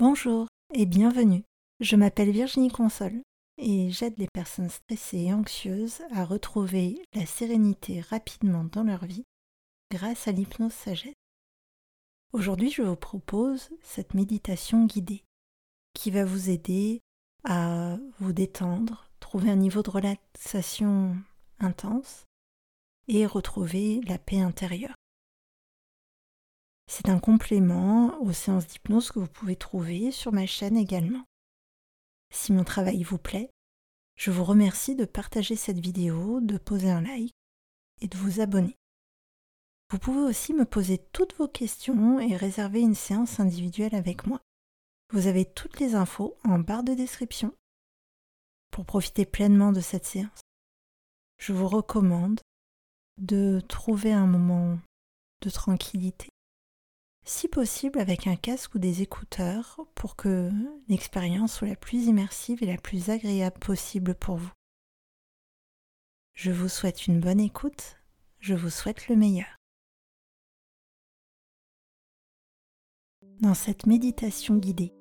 Bonjour et bienvenue. Je m'appelle Virginie Console et j'aide les personnes stressées et anxieuses à retrouver la sérénité rapidement dans leur vie grâce à l'hypnose sagesse. Aujourd'hui, je vous propose cette méditation guidée qui va vous aider à vous détendre, trouver un niveau de relaxation intense et retrouver la paix intérieure. C'est un complément aux séances d'hypnose que vous pouvez trouver sur ma chaîne également. Si mon travail vous plaît, je vous remercie de partager cette vidéo, de poser un like et de vous abonner. Vous pouvez aussi me poser toutes vos questions et réserver une séance individuelle avec moi. Vous avez toutes les infos en barre de description. Pour profiter pleinement de cette séance, je vous recommande de trouver un moment de tranquillité si possible avec un casque ou des écouteurs pour que l'expérience soit la plus immersive et la plus agréable possible pour vous. Je vous souhaite une bonne écoute, je vous souhaite le meilleur. Dans cette méditation guidée,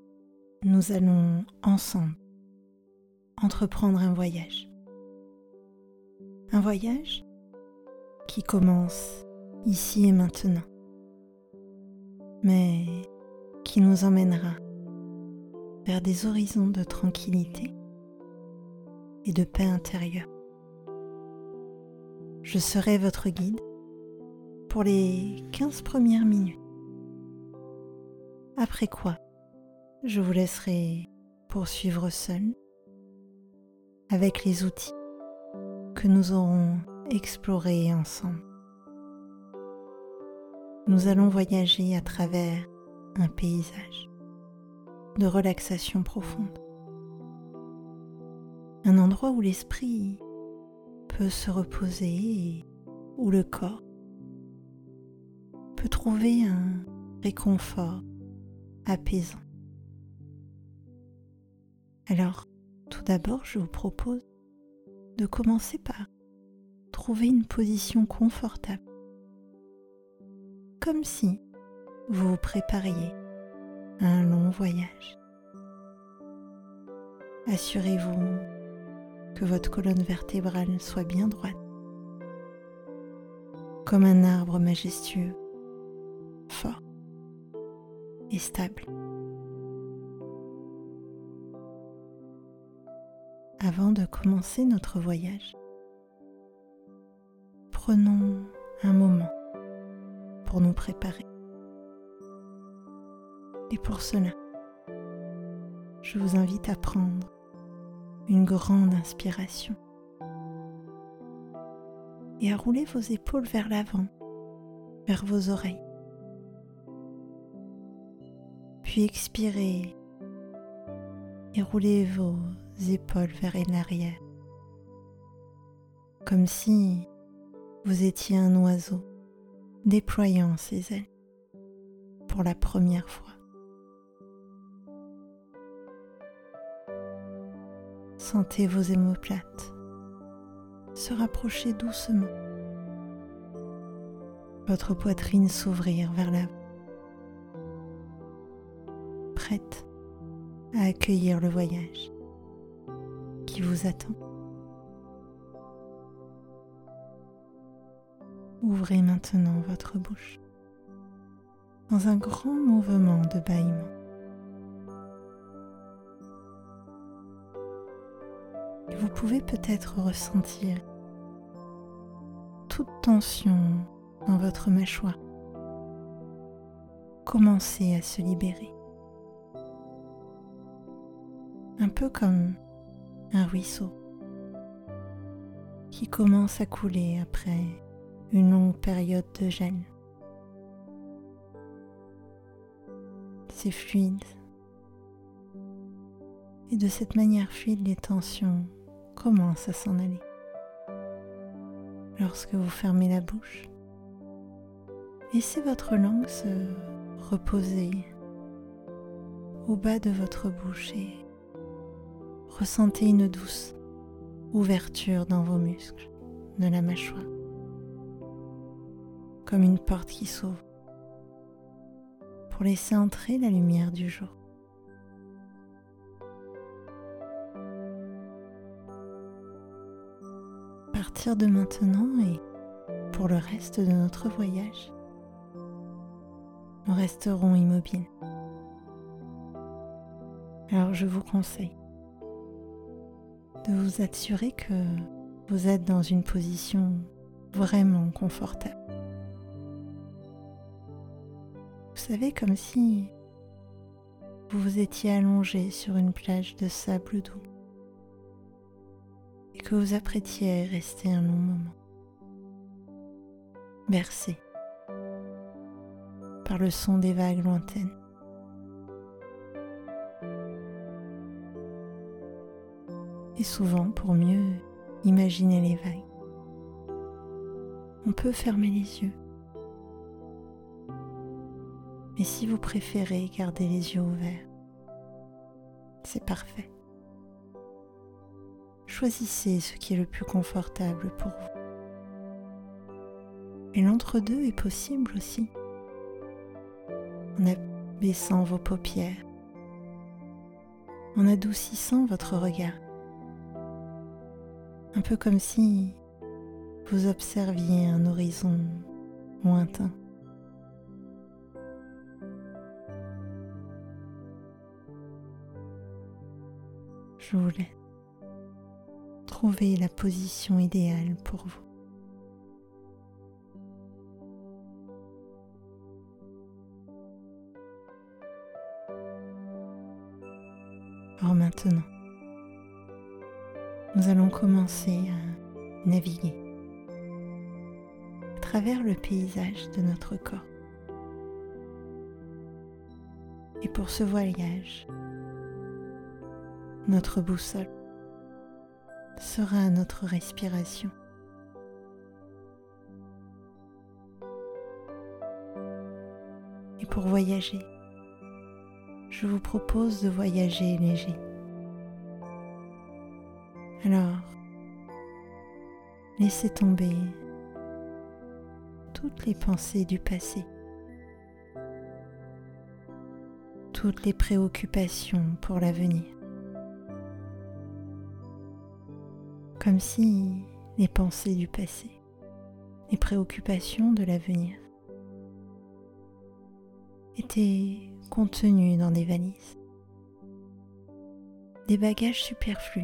nous allons ensemble entreprendre un voyage. Un voyage qui commence ici et maintenant mais qui nous emmènera vers des horizons de tranquillité et de paix intérieure. Je serai votre guide pour les 15 premières minutes. Après quoi, je vous laisserai poursuivre seul avec les outils que nous aurons explorés ensemble nous allons voyager à travers un paysage de relaxation profonde. Un endroit où l'esprit peut se reposer et où le corps peut trouver un réconfort apaisant. Alors, tout d'abord, je vous propose de commencer par trouver une position confortable comme si vous vous prépariez à un long voyage. Assurez-vous que votre colonne vertébrale soit bien droite, comme un arbre majestueux, fort et stable. Avant de commencer notre voyage, prenons un moment nous préparer. Et pour cela, je vous invite à prendre une grande inspiration et à rouler vos épaules vers l'avant, vers vos oreilles. Puis expirez et roulez vos épaules vers l'arrière, comme si vous étiez un oiseau déployant ses ailes pour la première fois. Sentez vos émoplates se rapprocher doucement, votre poitrine s'ouvrir vers l'avant, prête à accueillir le voyage qui vous attend. Ouvrez maintenant votre bouche dans un grand mouvement de bâillement. vous pouvez peut-être ressentir toute tension dans votre mâchoire commencer à se libérer. Un peu comme un ruisseau qui commence à couler après une longue période de gel. C'est fluide. Et de cette manière fluide, les tensions commencent à s'en aller. Lorsque vous fermez la bouche, laissez votre langue se reposer au bas de votre bouche et ressentez une douce ouverture dans vos muscles de la mâchoire une porte qui s'ouvre pour laisser entrer la lumière du jour. Partir de maintenant et pour le reste de notre voyage, nous resterons immobiles. Alors je vous conseille de vous assurer que vous êtes dans une position vraiment confortable. Savez, comme si vous vous étiez allongé sur une plage de sable doux et que vous apprêtiez à rester un long moment, bercé par le son des vagues lointaines. Et souvent, pour mieux imaginer les vagues, on peut fermer les yeux. Mais si vous préférez garder les yeux ouverts, c'est parfait. Choisissez ce qui est le plus confortable pour vous. Et l'entre-deux est possible aussi. En abaissant vos paupières, en adoucissant votre regard. Un peu comme si vous observiez un horizon lointain. Je vous laisse trouver la position idéale pour vous. Alors maintenant, nous allons commencer à naviguer à travers le paysage de notre corps. Et pour ce voyage, notre boussole sera notre respiration. Et pour voyager, je vous propose de voyager léger. Alors, laissez tomber toutes les pensées du passé, toutes les préoccupations pour l'avenir. Comme si les pensées du passé, les préoccupations de l'avenir étaient contenues dans des valises, des bagages superflus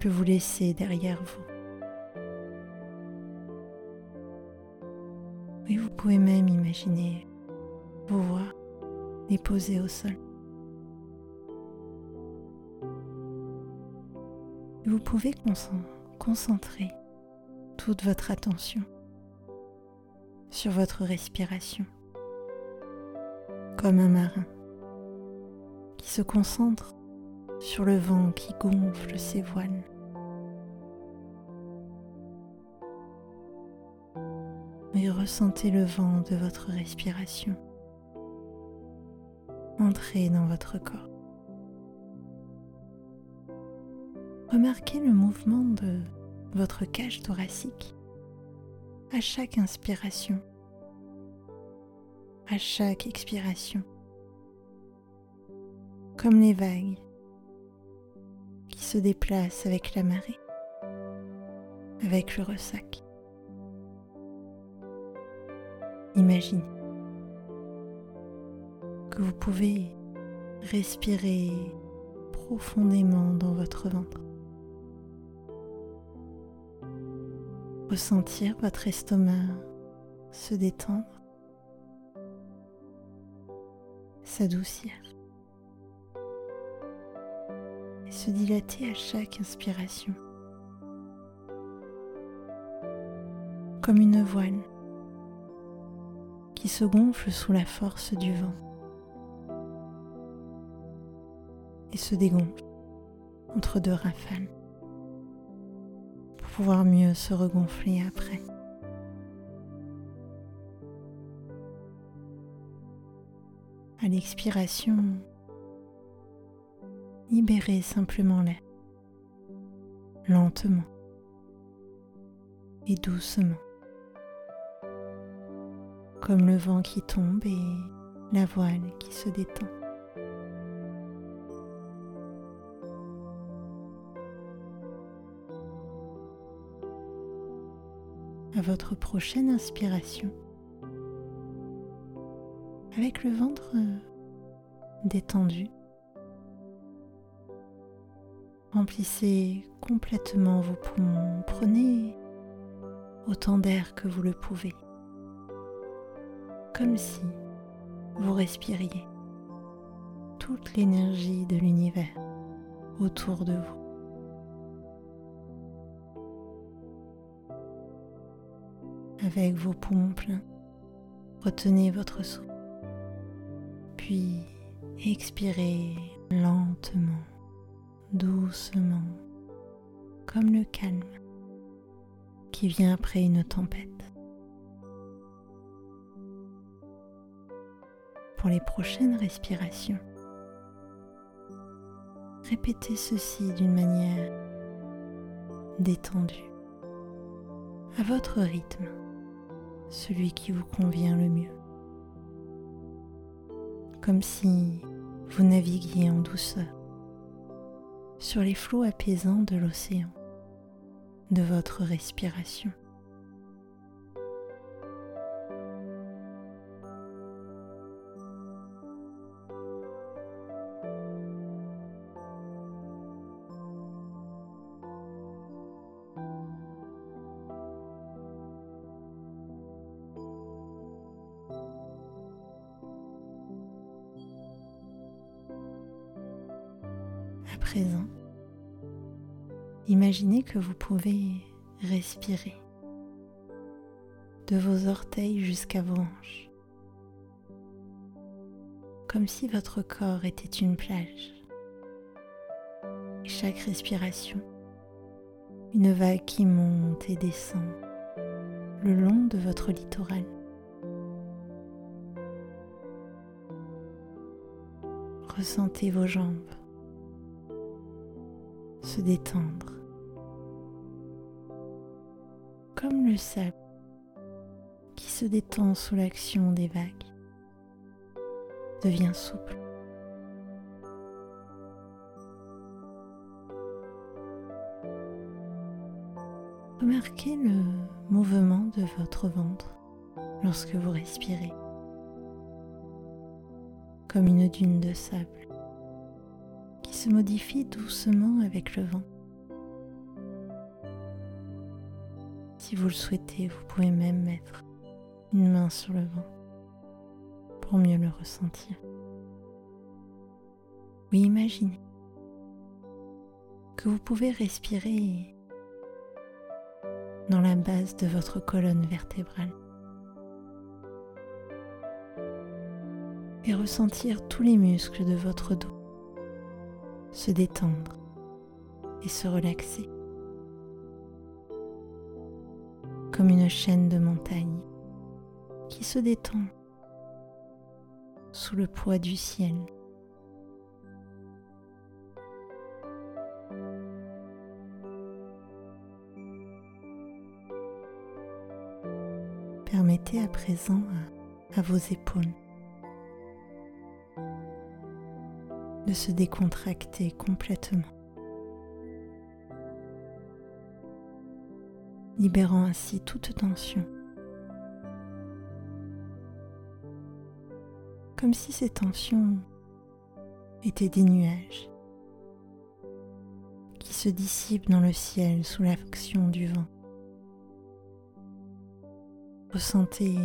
que vous laissez derrière vous. Et vous pouvez même imaginer vous voir déposer au sol. Vous pouvez concentrer toute votre attention sur votre respiration, comme un marin qui se concentre sur le vent qui gonfle ses voiles. Et ressentez le vent de votre respiration entrer dans votre corps. Remarquez le mouvement de votre cage thoracique à chaque inspiration, à chaque expiration, comme les vagues qui se déplacent avec la marée, avec le ressac. Imaginez que vous pouvez respirer profondément dans votre ventre. Ressentir votre estomac se détendre, s'adoucir et se dilater à chaque inspiration, comme une voile qui se gonfle sous la force du vent et se dégonfle entre deux rafales mieux se regonfler après. À l'expiration, libérez simplement l'air, lentement et doucement comme le vent qui tombe et la voile qui se détend. Votre prochaine inspiration, avec le ventre détendu, remplissez complètement vos poumons, prenez autant d'air que vous le pouvez, comme si vous respiriez toute l'énergie de l'univers autour de vous. Avec vos poumons pleins, retenez votre souffle, puis expirez lentement, doucement, comme le calme qui vient après une tempête. Pour les prochaines respirations, répétez ceci d'une manière détendue, à votre rythme, celui qui vous convient le mieux, comme si vous naviguiez en douceur sur les flots apaisants de l'océan, de votre respiration. Imaginez que vous pouvez respirer de vos orteils jusqu'à vos hanches, comme si votre corps était une plage. Chaque respiration, une vague qui monte et descend le long de votre littoral. Ressentez vos jambes se détendre, comme le sable qui se détend sous l'action des vagues, devient souple. Remarquez le mouvement de votre ventre lorsque vous respirez, comme une dune de sable se modifie doucement avec le vent. Si vous le souhaitez, vous pouvez même mettre une main sur le vent pour mieux le ressentir. Oui, imaginez que vous pouvez respirer dans la base de votre colonne vertébrale et ressentir tous les muscles de votre dos se détendre et se relaxer. Comme une chaîne de montagnes qui se détend sous le poids du ciel. Permettez à présent à, à vos épaules de se décontracter complètement, libérant ainsi toute tension, comme si ces tensions étaient des nuages qui se dissipent dans le ciel sous l'action du vent. Ressentez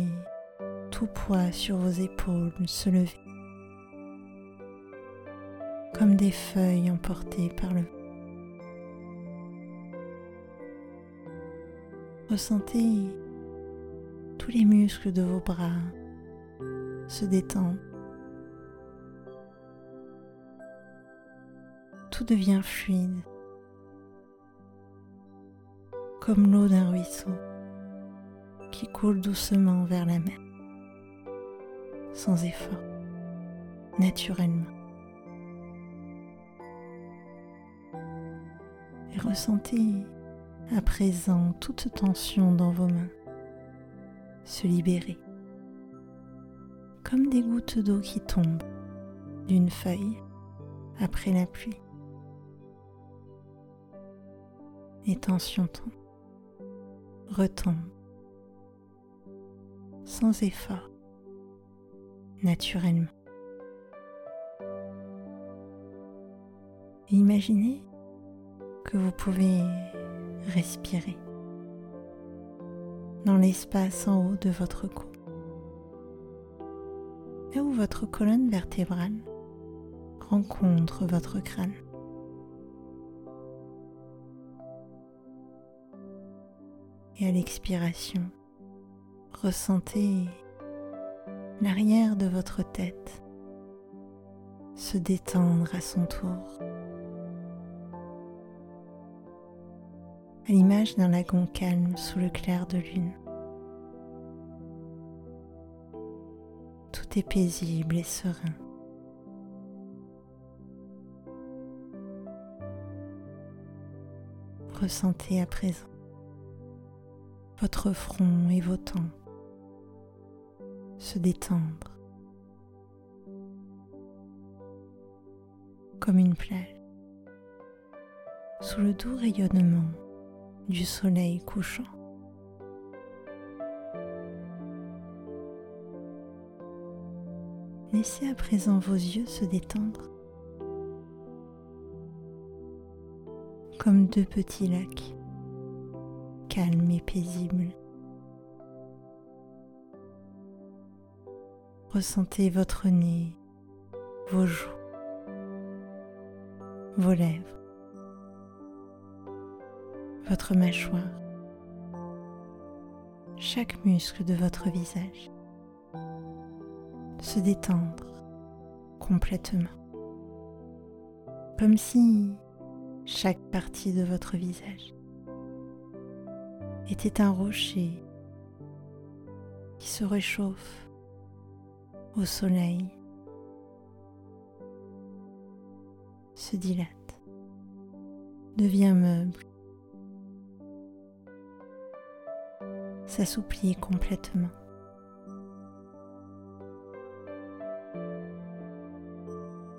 tout poids sur vos épaules se lever comme des feuilles emportées par le vent. Ressentez tous les muscles de vos bras se détendre. Tout devient fluide, comme l'eau d'un ruisseau qui coule doucement vers la mer, sans effort, naturellement. et ressentez à présent toute tension dans vos mains. Se libérer, comme des gouttes d'eau qui tombent d'une feuille après la pluie. Les tensions tombent, retombent sans effort, naturellement. Imaginez que vous pouvez respirer dans l'espace en haut de votre cou, là où votre colonne vertébrale rencontre votre crâne. Et à l'expiration, ressentez l'arrière de votre tête se détendre à son tour. À l'image d'un lagon calme sous le clair de lune. Tout est paisible et serein. Ressentez à présent votre front et vos tempes se détendre comme une plage sous le doux rayonnement du soleil couchant. Laissez à présent vos yeux se détendre comme deux petits lacs, calmes et paisibles. Ressentez votre nez, vos joues, vos lèvres votre mâchoire, chaque muscle de votre visage se détendre complètement, comme si chaque partie de votre visage était un rocher qui se réchauffe au soleil, se dilate, devient meuble s'assouplit complètement.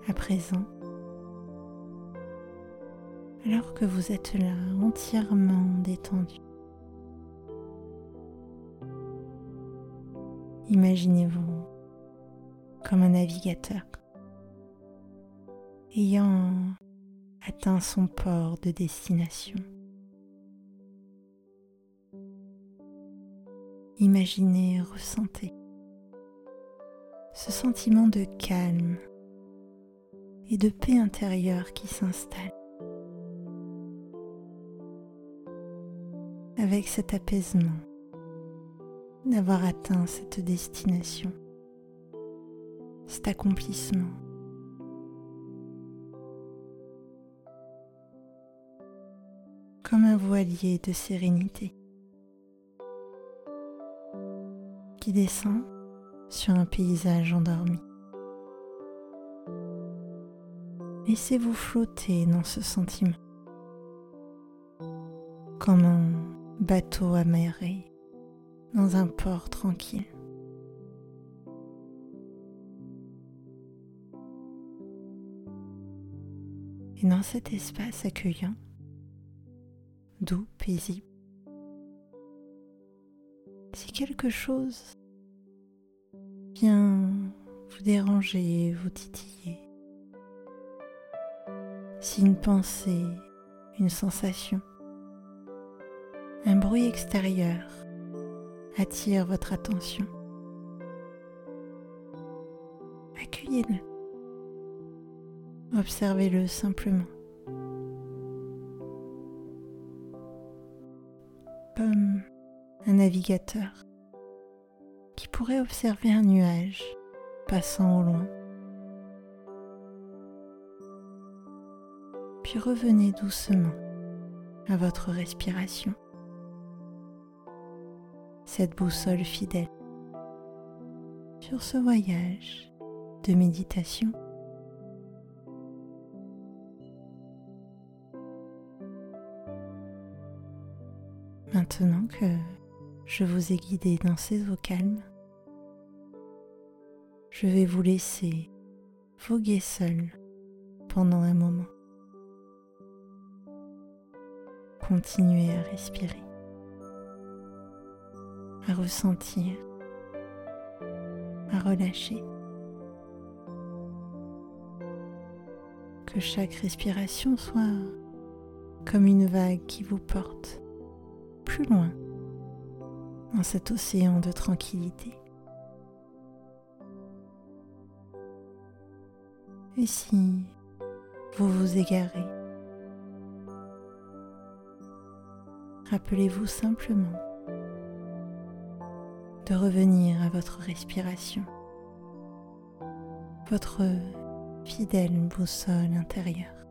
À présent, alors que vous êtes là entièrement détendu, imaginez-vous comme un navigateur ayant atteint son port de destination. Imaginez ressentez ce sentiment de calme et de paix intérieure qui s'installe. Avec cet apaisement d'avoir atteint cette destination, cet accomplissement. Comme un voilier de sérénité. Qui descend sur un paysage endormi. Laissez-vous flotter dans ce sentiment, comme un bateau amarré dans un port tranquille. Et dans cet espace accueillant, doux, paisible, si quelque chose vient vous déranger, vous titiller, si une pensée, une sensation, un bruit extérieur attire votre attention, accueillez-le, observez-le simplement. Navigateur qui pourrait observer un nuage passant au loin. Puis revenez doucement à votre respiration, cette boussole fidèle sur ce voyage de méditation. Maintenant que je vous ai guidé dans ces eaux calmes. Je vais vous laisser voguer seul pendant un moment. Continuez à respirer, à ressentir à relâcher. Que chaque respiration soit comme une vague qui vous porte plus loin dans cet océan de tranquillité. Et si vous vous égarez, rappelez-vous simplement de revenir à votre respiration, votre fidèle boussole intérieure.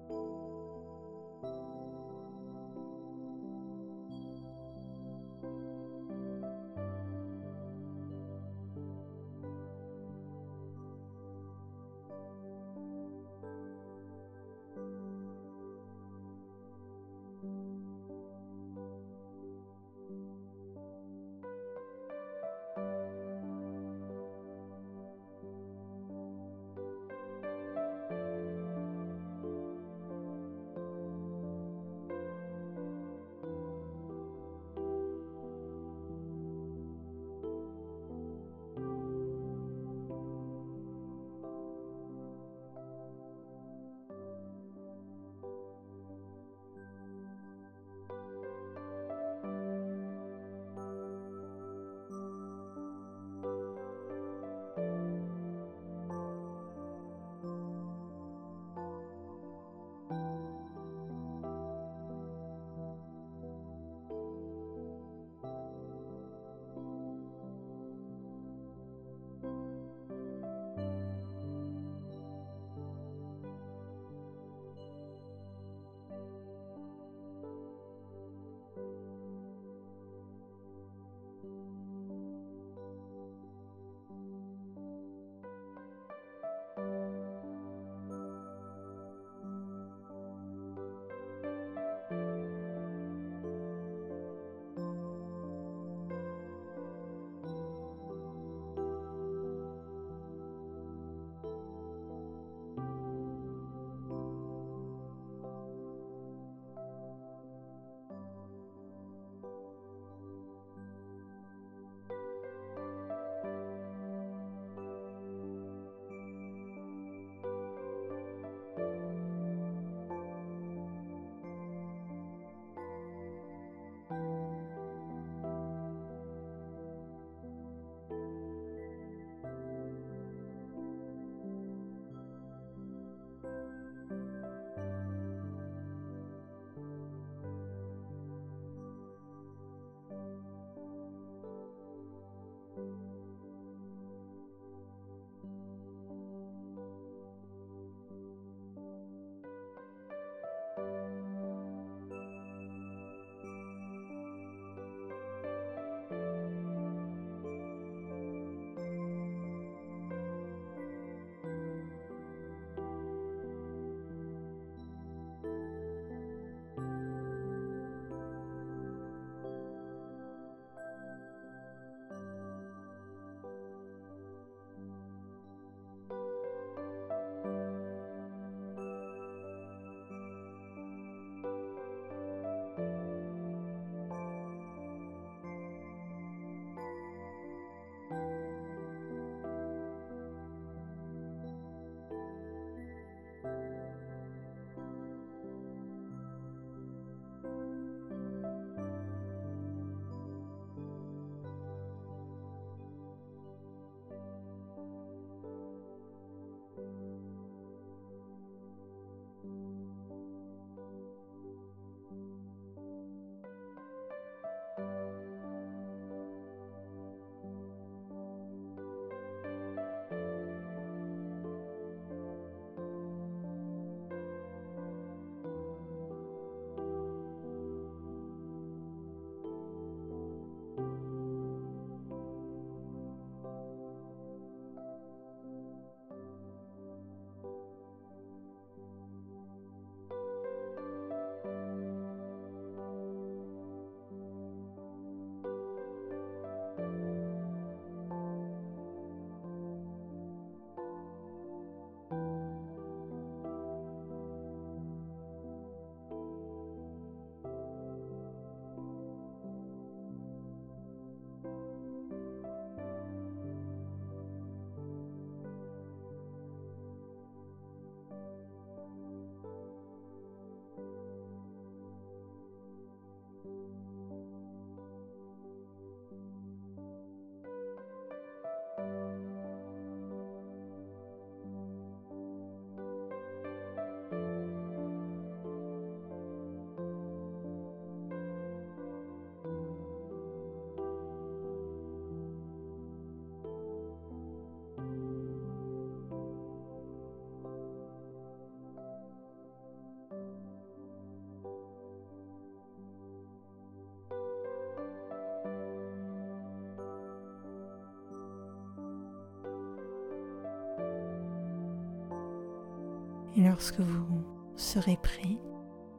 Et lorsque vous serez prêt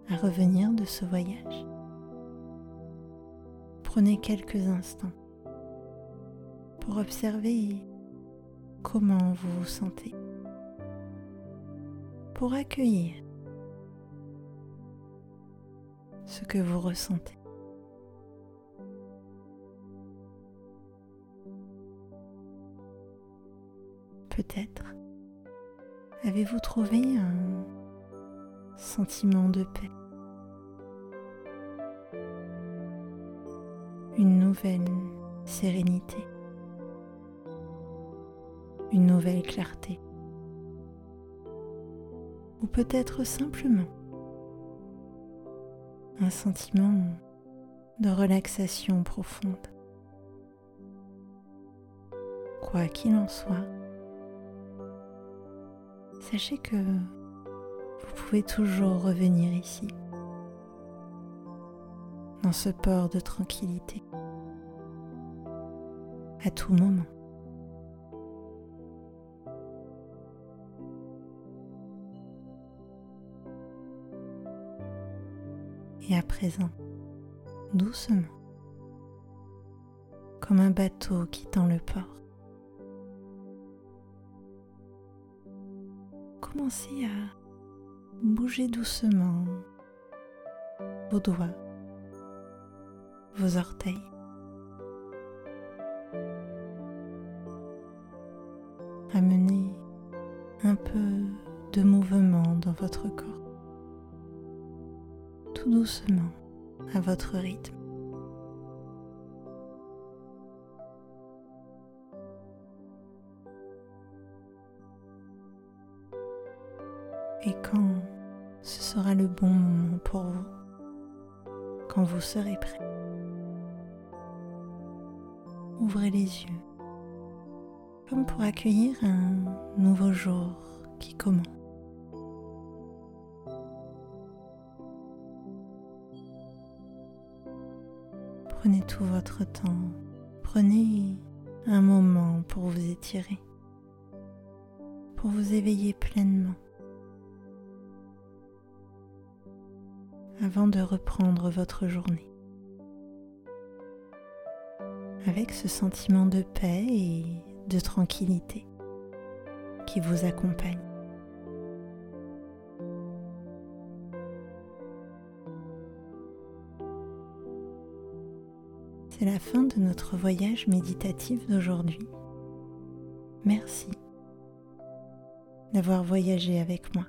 à revenir de ce voyage, prenez quelques instants pour observer comment vous vous sentez, pour accueillir ce que vous ressentez. Peut-être avez-vous trouvé un sentiment de paix, une nouvelle sérénité, une nouvelle clarté, ou peut-être simplement un sentiment de relaxation profonde? Quoi qu'il en soit, sachez que vous pouvez toujours revenir ici, dans ce port de tranquillité, à tout moment. Et à présent, doucement, comme un bateau quittant le port, commencez à bougez doucement vos doigts, vos orteils. Amenez un peu de mouvement dans votre corps, tout doucement à votre rythme. Sera le bon moment pour vous, quand vous serez prêt, ouvrez les yeux comme pour accueillir un nouveau jour qui commence. Prenez tout votre temps, prenez un moment pour vous étirer, pour vous éveiller pleinement. Avant de reprendre votre journée. Avec ce sentiment de paix et de tranquillité qui vous accompagne. C'est la fin de notre voyage méditatif d'aujourd'hui. Merci d'avoir voyagé avec moi.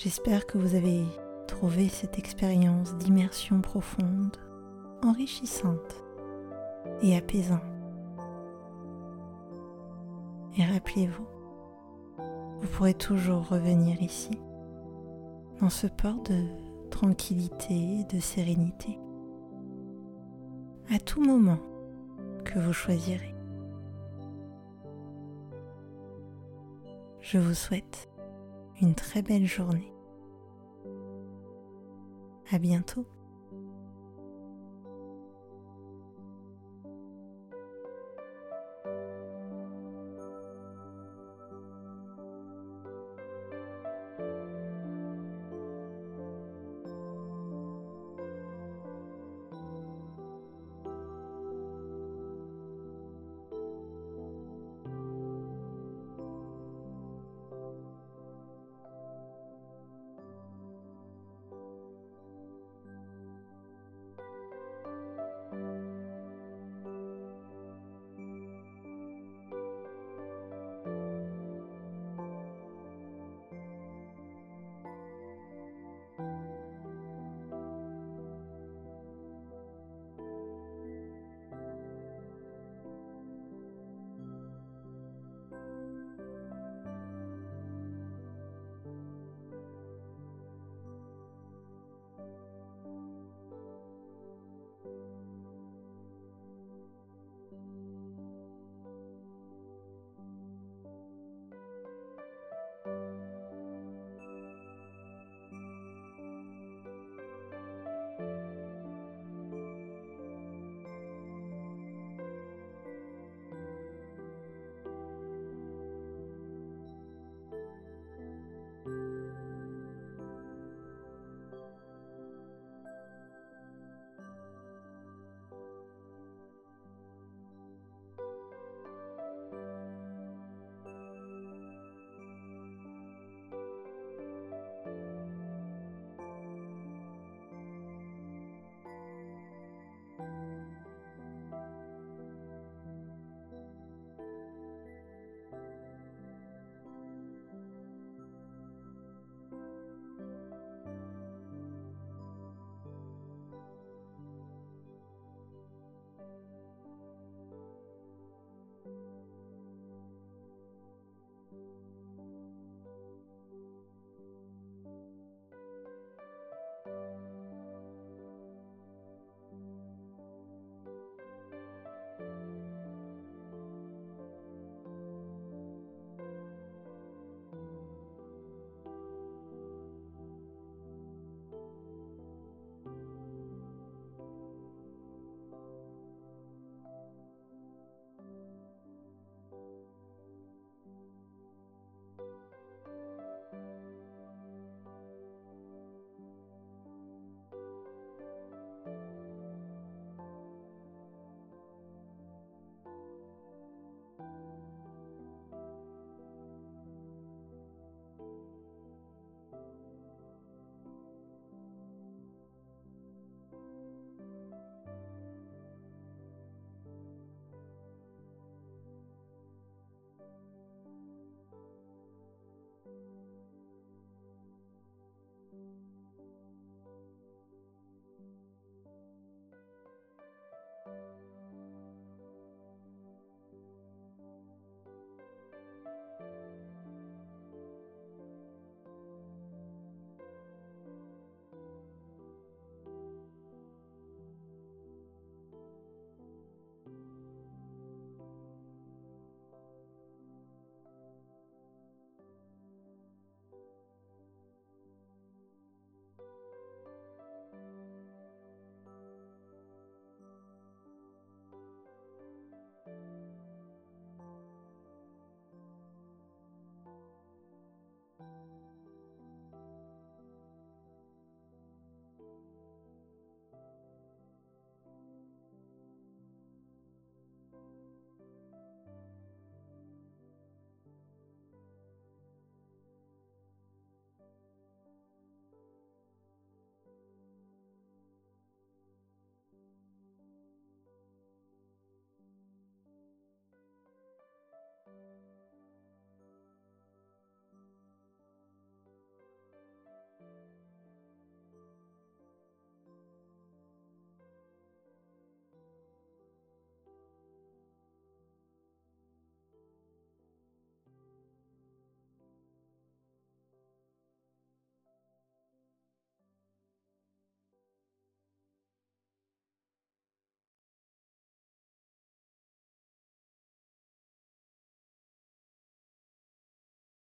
J'espère que vous avez trouvé cette expérience d'immersion profonde, enrichissante et apaisante. Et rappelez-vous, vous pourrez toujours revenir ici, dans ce port de tranquillité et de sérénité, à tout moment que vous choisirez. Je vous souhaite une très belle journée. À bientôt.